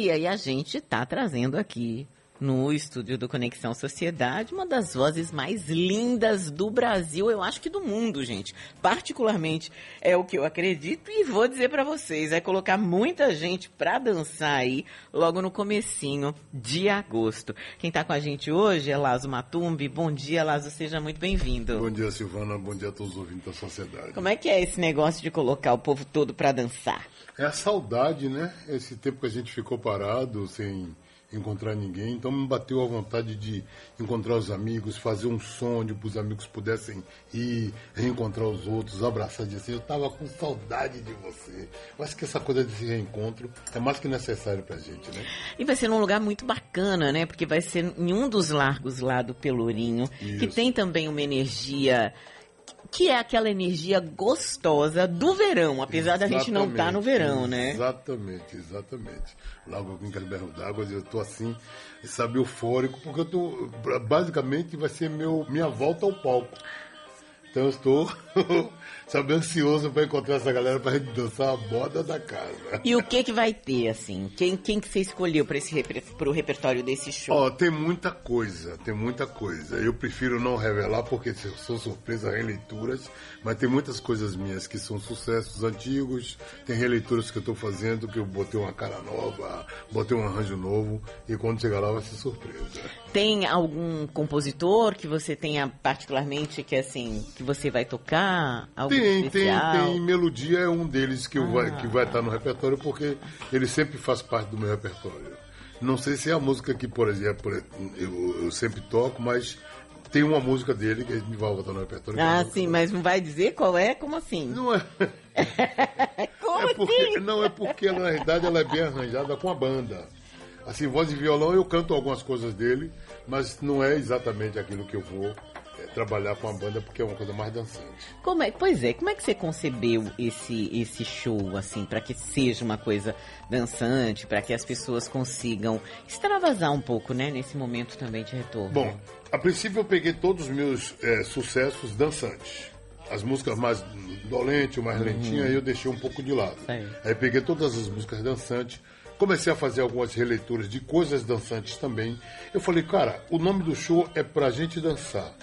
E aí a gente está trazendo aqui no estúdio do Conexão Sociedade, uma das vozes mais lindas do Brasil, eu acho que do mundo, gente. Particularmente é o que eu acredito e vou dizer para vocês, é colocar muita gente para dançar aí logo no comecinho de agosto. Quem está com a gente hoje é Lazo Matumbi. Bom dia, Lazo, seja muito bem-vindo. Bom dia, Silvana. Bom dia a todos os ouvintes da sociedade. Como é que é esse negócio de colocar o povo todo para dançar? É a saudade, né? Esse tempo que a gente ficou parado, sem encontrar ninguém. Então me bateu a vontade de encontrar os amigos, fazer um som onde os amigos pudessem ir, reencontrar os outros, abraçar de assim. Eu estava com saudade de você. Eu acho que essa coisa desse reencontro é mais que necessário para a gente, né? E vai ser num lugar muito bacana, né? Porque vai ser em um dos largos lá do Pelourinho, Isso. que tem também uma energia que é aquela energia gostosa do verão, apesar exatamente, da gente não estar tá no verão, né? Exatamente, exatamente. Logo com aquele berro d'água, eu tô assim, sabe, eufórico, porque eu tô, basicamente vai ser meu, minha volta ao palco. Então eu estou, sabe, ansioso para encontrar essa galera para gente dançar a moda da casa. E o que que vai ter, assim? Quem, quem que você escolheu para esse pro repertório desse show? Ó, oh, tem muita coisa, tem muita coisa. Eu prefiro não revelar porque são surpresas, releituras, mas tem muitas coisas minhas que são sucessos antigos, tem releituras que eu estou fazendo que eu botei uma cara nova, botei um arranjo novo e quando chegar lá vai ser surpresa. Tem algum compositor que você tenha particularmente que assim que você vai tocar? Algo tem, especial? tem, tem. Melodia é um deles que, ah. vai, que vai estar no repertório, porque ele sempre faz parte do meu repertório. Não sei se é a música que, por exemplo, eu, eu sempre toco, mas tem uma música dele que a gente vai botar no repertório. Ah, sim, mas não vai dizer qual é? Como assim? Não é. Como é porque, assim? Não, é porque na verdade ela é bem arranjada com a banda. Assim, voz e violão eu canto algumas coisas dele, mas não é exatamente aquilo que eu vou trabalhar com a banda porque é uma coisa mais dançante. Como é, pois é, como é que você concebeu esse esse show assim para que seja uma coisa dançante, para que as pessoas consigam extravasar um pouco, né, nesse momento também de retorno? Bom, a princípio eu peguei todos os meus é, sucessos dançantes. As músicas mais dolentes, mais uhum. lentinhas, aí eu deixei um pouco de lado. Aí. aí peguei todas as músicas dançantes, comecei a fazer algumas releituras de coisas dançantes também. Eu falei, cara, o nome do show é pra gente dançar.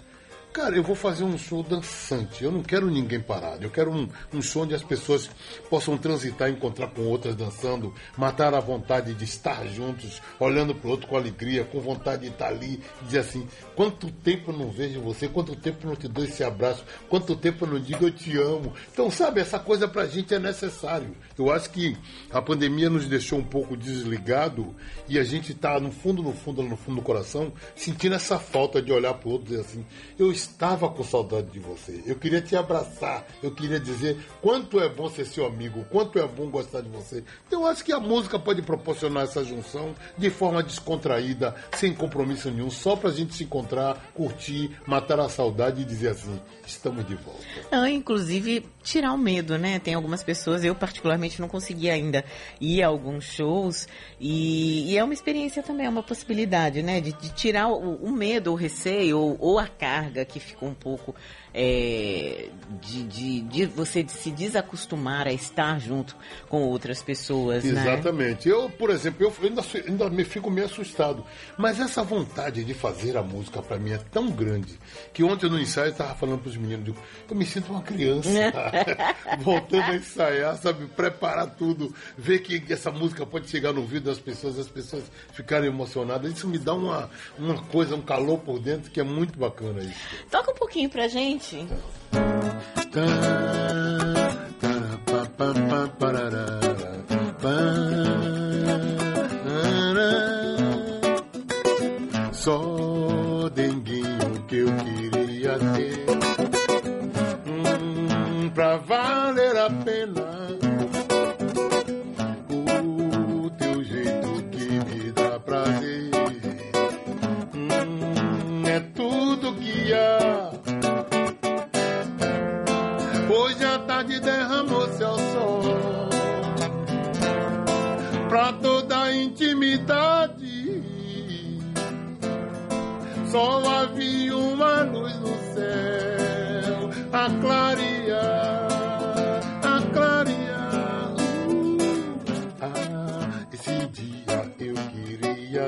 Cara, eu vou fazer um show dançante. Eu não quero ninguém parado. Eu quero um, um show onde as pessoas possam transitar, encontrar com outras dançando, matar a vontade de estar juntos, olhando para o outro com alegria, com vontade de estar ali, dizer assim: quanto tempo eu não vejo você, quanto tempo eu não te dou esse abraço, quanto tempo eu não digo eu te amo. Então, sabe, essa coisa para a gente é necessário. Eu acho que a pandemia nos deixou um pouco desligado e a gente está no fundo, no fundo, no fundo do coração, sentindo essa falta de olhar para o outro e dizer assim: eu estava com saudade de você. Eu queria te abraçar. Eu queria dizer quanto é bom ser seu amigo, quanto é bom gostar de você. Então eu acho que a música pode proporcionar essa junção de forma descontraída, sem compromisso nenhum, só pra gente se encontrar, curtir, matar a saudade e dizer assim: estamos de volta. Não, inclusive tirar o medo, né? Tem algumas pessoas, eu particularmente não consegui ainda ir a alguns shows e, e é uma experiência também, é uma possibilidade, né? De, de tirar o, o, medo, o receio ou, ou a carga que ficou um pouco é, de, de, de, você se desacostumar a estar junto com outras pessoas. Né? Exatamente. Né? Eu, por exemplo, eu ainda, ainda me fico meio assustado. Mas essa vontade de fazer a música para mim é tão grande que ontem no ensaio eu estava falando para os meninos, eu me sinto uma criança voltando a ensaiar, sabe, preparar tudo, ver que essa música pode chegar no ouvido das pessoas, as pessoas ficarem emocionadas. Isso me dá uma, uma coisa, um calor por dentro que é muito bacana isso. Toca um pouquinho pra gente. Só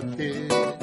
quédate.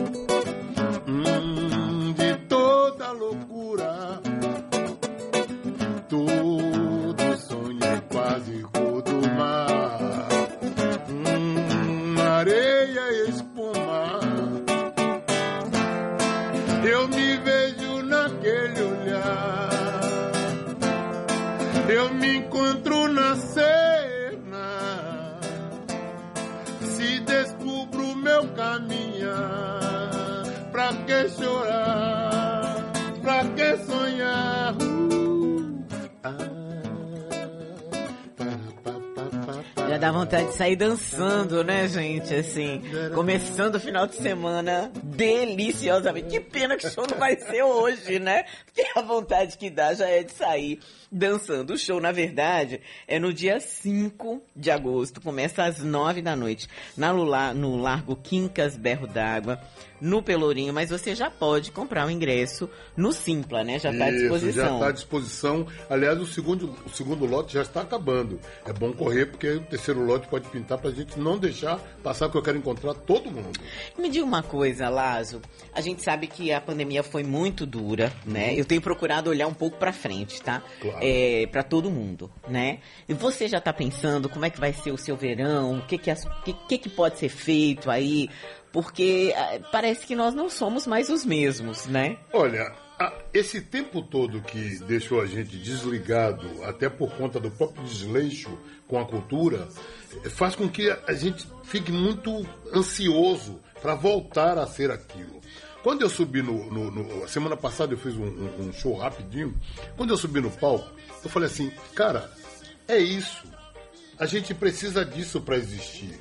Que chorar? Pra que sonhar? Uh, ah, Já dá vontade de sair dançando, né, gente? Assim, começando o final de semana deliciosamente. Que pena que o show não vai ser hoje, né? Porque a vontade que dá já é de sair dançando. O show, na verdade, é no dia 5 de agosto. Começa às 9 da noite. Na Lula, no Largo Quincas Berro d'Água, no Pelourinho. Mas você já pode comprar o ingresso no Simpla, né? Já está à Isso, disposição. Já está à disposição. Aliás, o segundo, o segundo lote já está acabando. É bom correr, porque o terceiro lote pode pintar para a gente não deixar passar, que eu quero encontrar todo mundo. Me diga uma coisa, Lazo. A gente sabe que a pandemia foi muito dura, né? Eu tenho procurado olhar um pouco para frente, tá? Claro. É, para todo mundo, né? E você já tá pensando como é que vai ser o seu verão? O que que, as- que, que que pode ser feito aí? Porque ah, parece que nós não somos mais os mesmos, né? Olha, esse tempo todo que deixou a gente desligado, até por conta do próprio desleixo com a cultura, faz com que a gente fique muito ansioso para voltar a ser aquilo. Quando eu subi no, no- no- semana passada eu fiz um, um- um show rapidinho. Quando eu subi no palco, eu falei assim, cara, é isso. A gente precisa disso para existir.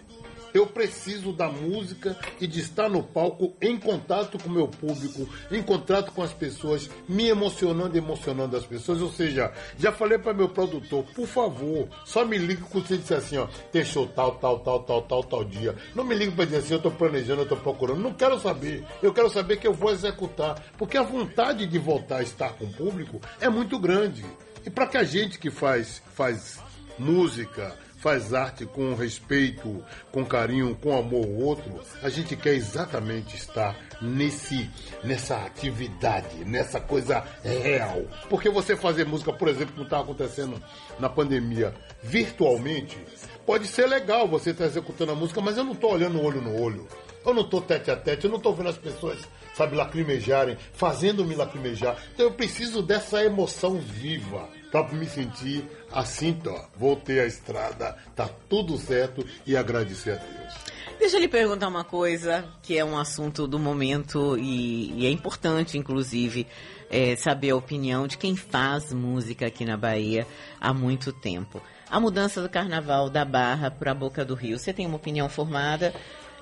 Eu preciso da música e de estar no palco em contato com o meu público, em contato com as pessoas, me emocionando emocionando as pessoas. Ou seja, já falei para meu produtor, por favor, só me ligue quando você disser assim, ó, tem show tal, tal, tal, tal, tal, tal dia. Não me ligue para dizer assim, eu estou planejando, eu estou procurando. Não quero saber. Eu quero saber que eu vou executar. Porque a vontade de voltar a estar com o público é muito grande. E para que a gente que faz, faz música, faz arte com respeito, com carinho, com amor ao outro, a gente quer exatamente estar nesse nessa atividade, nessa coisa real. Porque você fazer música, por exemplo, como está acontecendo na pandemia, virtualmente, pode ser legal você estar executando a música, mas eu não estou olhando olho no olho. Eu não estou tete a tete, eu não estou vendo as pessoas, sabe, lacrimejarem, fazendo-me lacrimejar. Então eu preciso dessa emoção viva para me sentir assim, ó, voltei à estrada, tá tudo certo e agradecer a Deus. Deixa eu lhe perguntar uma coisa, que é um assunto do momento e, e é importante, inclusive, é, saber a opinião de quem faz música aqui na Bahia há muito tempo. A mudança do carnaval da Barra para a Boca do Rio, você tem uma opinião formada?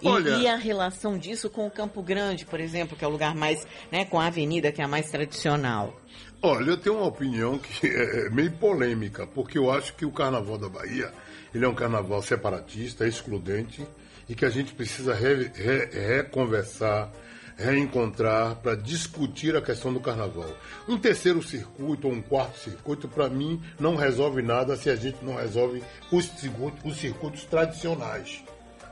E, Olha- e a relação disso com o Campo Grande, por exemplo, que é o lugar mais, né, com a avenida que é a mais tradicional? Olha, eu tenho uma opinião que é meio polêmica, porque eu acho que o Carnaval da Bahia ele é um carnaval separatista, excludente, e que a gente precisa re- re- reconversar, reencontrar para discutir a questão do carnaval. Um terceiro circuito ou um quarto circuito, para mim, não resolve nada se a gente não resolve os circuitos, os circuitos tradicionais.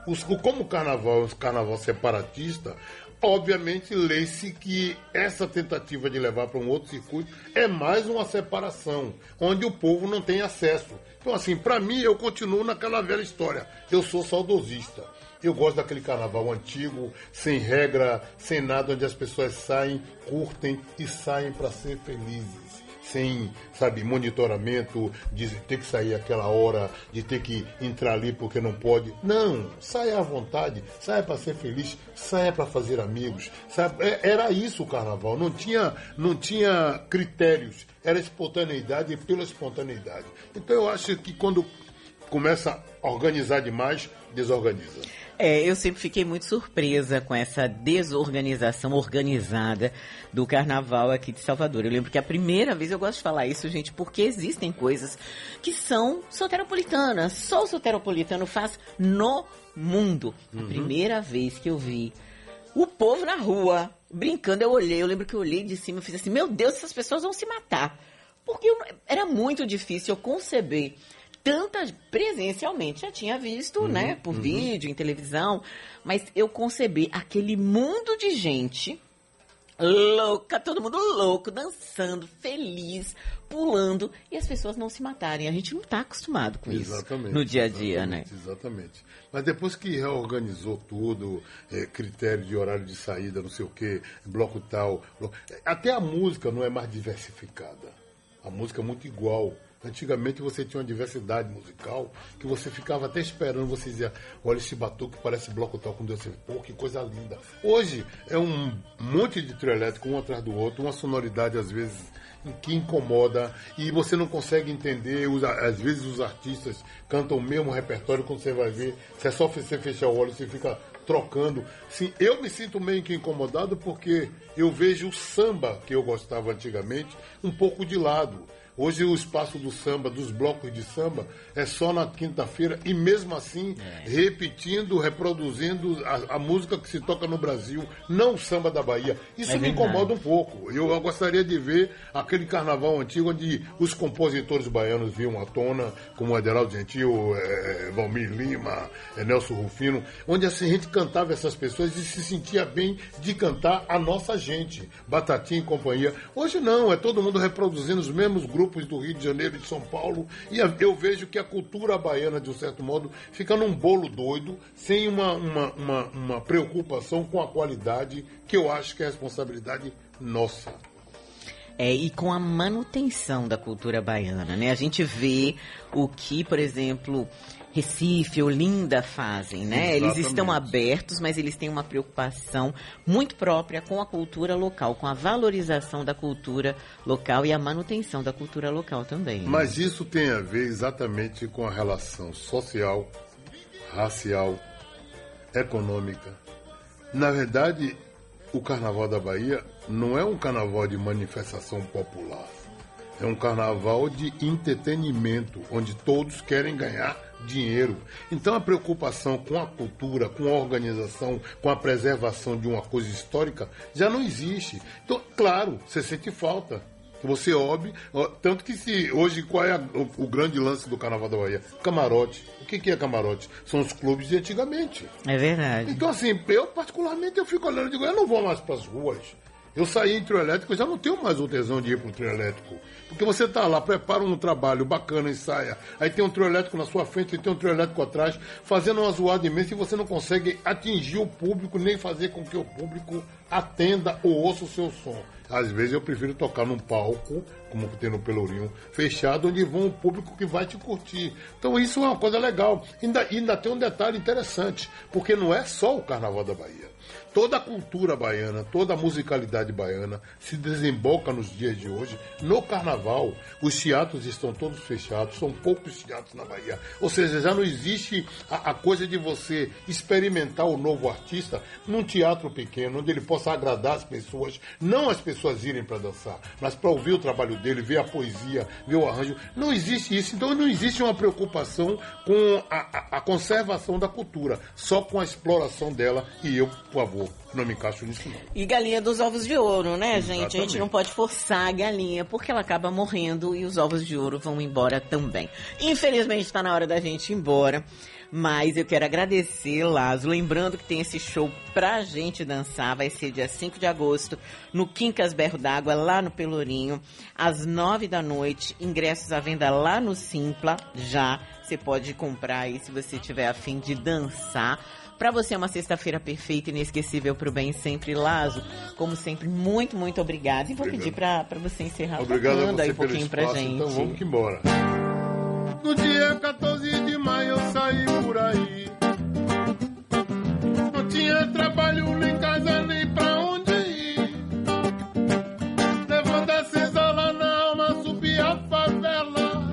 Os- como o carnaval é um carnaval separatista, obviamente lê-se que essa tentativa de levar para um outro circuito é mais uma separação, onde o povo não tem acesso. Então, assim, para mim, eu continuo naquela velha história. Eu sou saudosista. Eu gosto daquele carnaval antigo, sem regra, sem nada, onde as pessoas saem, curtem e saem para ser felizes sem, sabe, monitoramento, de ter que sair aquela hora, de ter que entrar ali porque não pode. Não, saia à vontade, saia para ser feliz, saia para fazer amigos. Sabe? É- Era isso o carnaval, não tinha, não tinha critérios, era espontaneidade pela espontaneidade. Então eu acho que quando começa a organizar demais, desorganiza. É, eu sempre fiquei muito surpresa com essa desorganização organizada do carnaval aqui de Salvador. Eu lembro que a primeira vez eu gosto de falar isso, gente, porque existem coisas que são soteropolitanas. Só o soteropolitano faz no mundo. A primeira vez que eu vi o povo na rua brincando, eu olhei, eu lembro que eu olhei de cima e fiz assim, meu Deus, essas pessoas vão se matar. Porque eu era muito difícil eu conceber tanta presencialmente já tinha visto, uhum, né, por uhum. vídeo, em televisão, mas eu concebi aquele mundo de gente louca, todo mundo louco, dançando, feliz, pulando, e as pessoas não se matarem. A gente não está acostumado com exatamente, isso no dia a dia, né? Exatamente. Mas depois que reorganizou tudo, é, critério de horário de saída, não sei o quê, bloco tal, bloco... até a música não é mais diversificada. A música é muito igual. Antigamente você tinha uma diversidade musical que você ficava até esperando, você dizia, olha esse batuque parece bloco tal com Deus, pô, que coisa linda. Hoje é um monte de trio elétrico um atrás do outro, uma sonoridade às vezes que incomoda e você não consegue entender, às vezes os artistas cantam o mesmo repertório quando você vai ver, se é só você fechar o olho, você fica trocando. Sim, eu me sinto meio que incomodado porque eu vejo o samba que eu gostava antigamente um pouco de lado. Hoje o espaço do samba, dos blocos de samba, é só na quinta-feira e mesmo assim é. repetindo, reproduzindo a, a, música que se toca no Brasil, não o samba da Bahia. Isso é me incomoda um pouco. Eu, eu, gostaria de ver aquele carnaval antigo onde os compositores baianos viam à tona, como Aderaldo Gentil, é, Valmir Lima, é, Nelson Rufino, onde assim, a gente cantava essas pessoas e se sentia bem de cantar a nossa gente, Batatinha e companhia. Hoje não, é todo mundo reproduzindo os mesmos grupos grupos do Rio de Janeiro e de São Paulo, e eu vejo que a cultura baiana, de um certo modo, fica num bolo doido, sem uma, uma, uma, uma preocupação com a qualidade, que eu acho que é responsabilidade nossa. É, e com a manutenção da cultura baiana, né? A gente vê o que, por exemplo, Recife, Olinda fazem, né? Exatamente. Eles estão abertos, mas eles têm uma preocupação muito própria com a cultura local, com a valorização da cultura local e a manutenção da cultura local também. Né? Mas isso tem a ver exatamente com a relação social, racial, econômica. Na verdade, o Carnaval da Bahia não é um carnaval de manifestação popular. É um carnaval de entretenimento, onde todos querem ganhar dinheiro. Então a preocupação com a cultura, com a organização, com a preservação de uma coisa histórica já não existe. Então, claro, você sente falta. Você óbvio, tanto que se hoje qual é a, o, o, grande lance do Carnaval da Bahia? Camarote. O que, que é camarote? São os clubes de antigamente. É verdade. Então assim, eu particularmente eu fico olhando e digo, eu não vou mais para as ruas. Eu saí em trio elétrico, eu já não tenho mais o tesão de ir para o trio elétrico. Porque você está lá, prepara um trabalho bacana, ensaia. Aí tem um trio elétrico na sua frente, e tem um trio elétrico atrás, fazendo uma zoada imensa e você não consegue atingir o público, nem fazer com que o público atenda ou ouça o seu som. Às vezes eu prefiro tocar num palco, como tem no Pelourinho, fechado, onde vão o público que vai te curtir. Então isso é uma coisa legal. Ainda, ainda tem um detalhe interessante, porque não é só o Carnaval da Bahia. Toda a cultura baiana, toda a musicalidade baiana se desemboca nos dias de hoje no carnaval. Os teatros estão todos fechados, são poucos teatros na Bahia. Ou seja, já não existe a, a coisa de você experimentar o novo artista num teatro pequeno, onde ele possa agradar as pessoas, não as pessoas irem para dançar, mas para ouvir o trabalho dele, ver a poesia, ver o arranjo. Não existe isso. Então não existe uma preocupação com a, a, a conservação da cultura, só com a exploração dela. E eu, por favor, não me encaixo nisso, não. E galinha dos ovos de ouro, né, Exatamente. gente? A gente não pode forçar a galinha, porque ela acaba morrendo e os ovos de ouro vão embora também. Infelizmente, está na hora da gente ir embora. Mas eu quero agradecer, Lazo. Lembrando que tem esse show pra gente dançar. Vai ser dia 5 de agosto, no Quincas Berro d'Água, lá no Pelourinho, às 9 da noite. Ingressos à venda lá no Simpla, já. Você pode comprar aí se você tiver afim de dançar. Para você é uma sexta-feira perfeita, inesquecível para o bem sempre, Lazo. Como sempre, muito, muito obrigada. E vou Obrigado. pedir para você encerrar Obrigado tocando aí um pouquinho para gente. Então vamos que embora. No dia 14 de maio eu saí por aí. Não tinha trabalho nem casa nem pra onde ir. Levando a senzala na alma, subi a favela.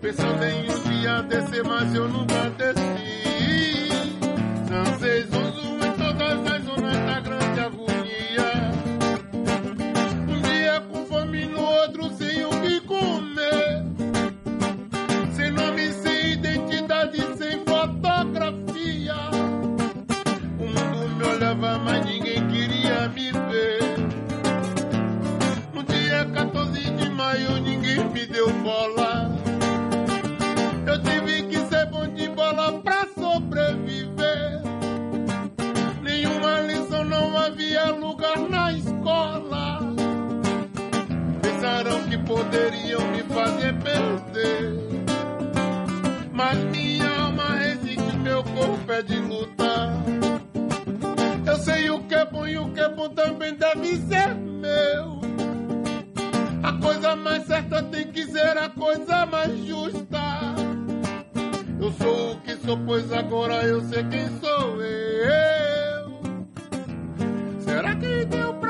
Pensando em um dia descer, mas eu nunca desci. Eu me fazer perder. Mas minha alma resiste, meu corpo é de lutar. Eu sei o que é bom e o que é bom também deve ser meu. A coisa mais certa tem que ser a coisa mais justa. Eu sou o que sou, pois agora eu sei quem sou eu. Será que deu pra